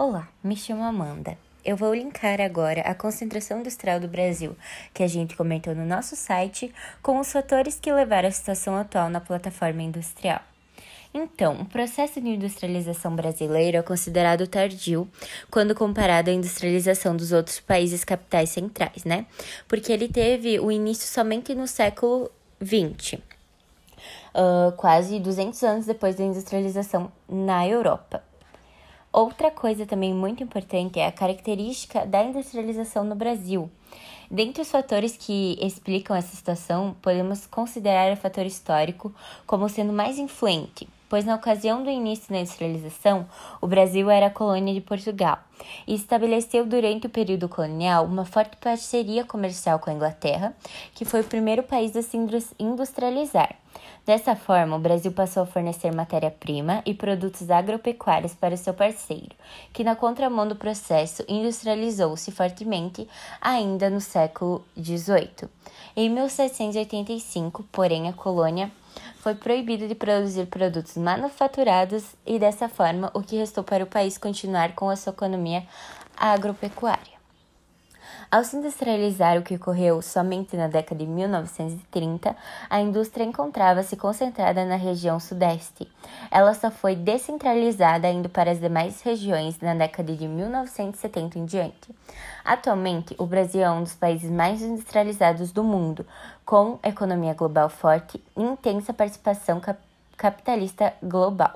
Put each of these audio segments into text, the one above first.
Olá, me chamo Amanda. Eu vou linkar agora a concentração industrial do Brasil, que a gente comentou no nosso site, com os fatores que levaram à situação atual na plataforma industrial. Então, o processo de industrialização brasileiro é considerado tardio quando comparado à industrialização dos outros países capitais centrais, né? Porque ele teve o início somente no século XX, uh, quase 200 anos depois da industrialização na Europa. Outra coisa também muito importante é a característica da industrialização no Brasil. Dentre os fatores que explicam essa situação, podemos considerar o fator histórico como sendo mais influente, pois na ocasião do início da industrialização, o Brasil era colônia de Portugal e estabeleceu durante o período colonial uma forte parceria comercial com a Inglaterra, que foi o primeiro país a se industrializar. Dessa forma, o Brasil passou a fornecer matéria-prima e produtos agropecuários para seu parceiro, que, na contramão do processo, industrializou-se fortemente ainda no século XVIII. Em 1785, porém, a colônia foi proibida de produzir produtos manufaturados e, dessa forma, o que restou para o país continuar com a sua economia agropecuária. Ao se industrializar, o que ocorreu somente na década de 1930, a indústria encontrava-se concentrada na região sudeste. Ela só foi descentralizada indo para as demais regiões na década de 1970 em diante. Atualmente, o Brasil é um dos países mais industrializados do mundo, com economia global forte e intensa participação cap capitalista global.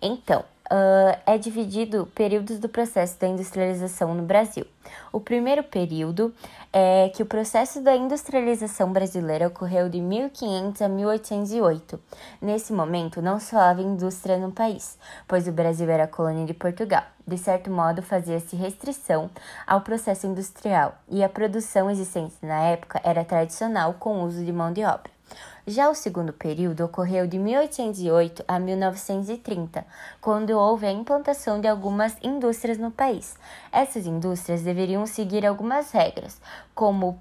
Então, uh, é dividido períodos do processo da industrialização no Brasil. O primeiro período é que o processo da industrialização brasileira ocorreu de 1500 a 1808. Nesse momento, não só havia indústria no país, pois o Brasil era colônia de Portugal. De certo modo, fazia-se restrição ao processo industrial e a produção existente na época era tradicional com uso de mão de obra. Já o segundo período ocorreu de 1808 a 1930, quando houve a implantação de algumas indústrias no país. Essas indústrias deveriam seguir algumas regras, como o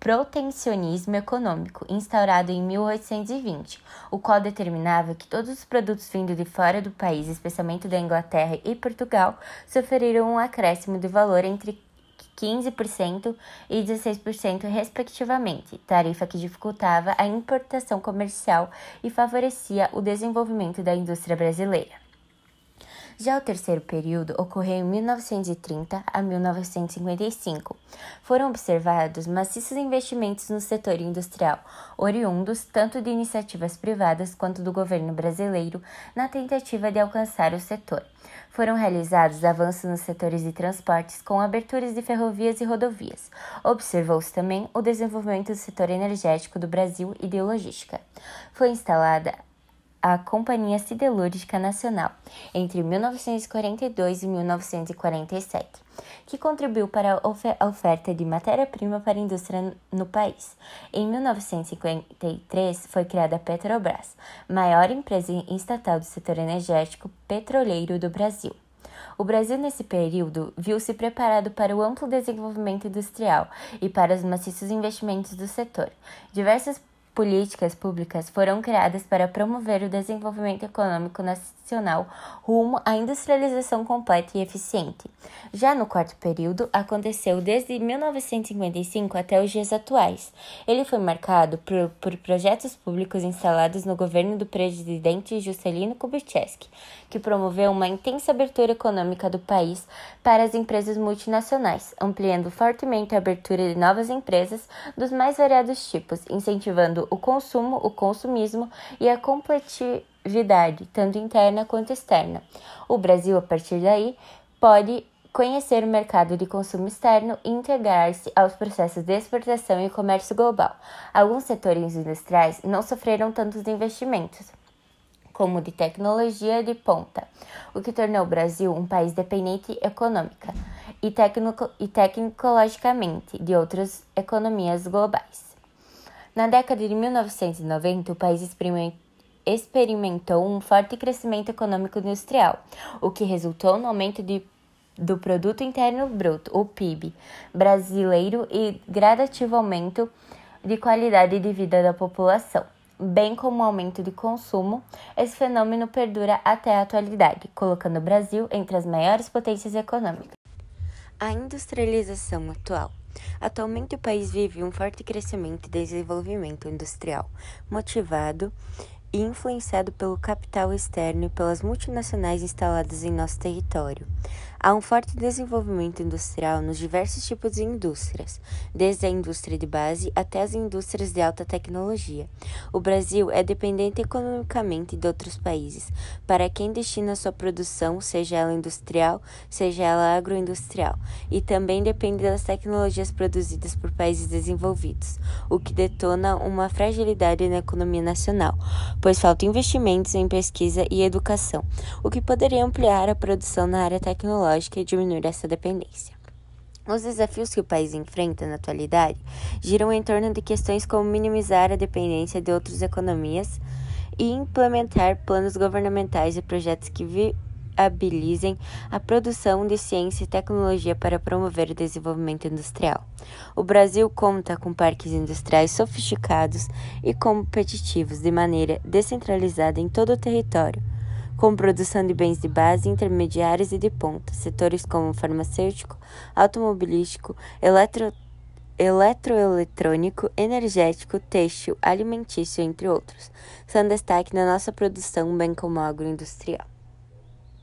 protecionismo econômico, instaurado em 1820, o qual determinava que todos os produtos vindo de fora do país, especialmente da Inglaterra e Portugal, sofreriam um acréscimo de valor entre 15% e 16%, respectivamente, tarifa que dificultava a importação comercial e favorecia o desenvolvimento da indústria brasileira. Já o terceiro período ocorreu em 1930 a 1955. Foram observados maciços investimentos no setor industrial, oriundos tanto de iniciativas privadas quanto do governo brasileiro, na tentativa de alcançar o setor. Foram realizados avanços nos setores de transportes com aberturas de ferrovias e rodovias. Observou-se também o desenvolvimento do setor energético do Brasil e de logística. Foi instalada a Companhia Siderúrgica Nacional entre 1942 e 1947, que contribuiu para a oferta de matéria-prima para a indústria no país. Em 1953 foi criada a Petrobras, maior empresa estatal do setor energético petroleiro do Brasil. O Brasil, nesse período, viu-se preparado para o amplo desenvolvimento industrial e para os maciços investimentos do setor. Diversas políticas públicas foram criadas para promover o desenvolvimento econômico nacional rumo à industrialização completa e eficiente. Já no quarto período, aconteceu desde 1955 até os dias atuais. Ele foi marcado por, por projetos públicos instalados no governo do presidente Juscelino Kubitschek, que promoveu uma intensa abertura econômica do país para as empresas multinacionais, ampliando fortemente a abertura de novas empresas dos mais variados tipos, incentivando o consumo, o consumismo e a competitividade, tanto interna quanto externa. O Brasil, a partir daí, pode conhecer o mercado de consumo externo e integrar-se aos processos de exportação e comércio global. Alguns setores industriais não sofreram tantos investimentos, como de tecnologia de ponta, o que tornou o Brasil um país dependente econômica e, e tecnologicamente de outras economias globais. Na década de 1990, o país experimentou um forte crescimento econômico industrial, o que resultou no aumento de, do Produto Interno Bruto, o PIB, brasileiro e gradativo aumento de qualidade de vida da população. bem como o aumento do consumo, esse fenômeno perdura até a atualidade, colocando o Brasil entre as maiores potências econômicas. A industrialização atual. Atualmente, o país vive um forte crescimento e desenvolvimento industrial, motivado e influenciado pelo capital externo e pelas multinacionais instaladas em nosso território. Há um forte desenvolvimento industrial nos diversos tipos de indústrias, desde a indústria de base até as indústrias de alta tecnologia. O Brasil é dependente economicamente de outros países, para quem destina sua produção, seja ela industrial, seja ela agroindustrial, e também depende das tecnologias produzidas por países desenvolvidos, o que detona uma fragilidade na economia nacional, pois faltam investimentos em pesquisa e educação, o que poderia ampliar a produção na área tecnológica tecnológica e diminuir essa dependência. Os desafios que o país enfrenta na atualidade giram em torno de questões como minimizar a dependência de outras economias e implementar planos governamentais e projetos que viabilizem a produção de ciência e tecnologia para promover o desenvolvimento industrial. O Brasil conta com parques industriais sofisticados e competitivos de maneira descentralizada em todo o território com produção de bens de base, intermediários e de ponta, setores como farmacêutico, automobilístico, eletro, eletroeletrônico, energético, têxtil, alimentício, entre outros, são destaque na nossa produção, bem como agroindustrial.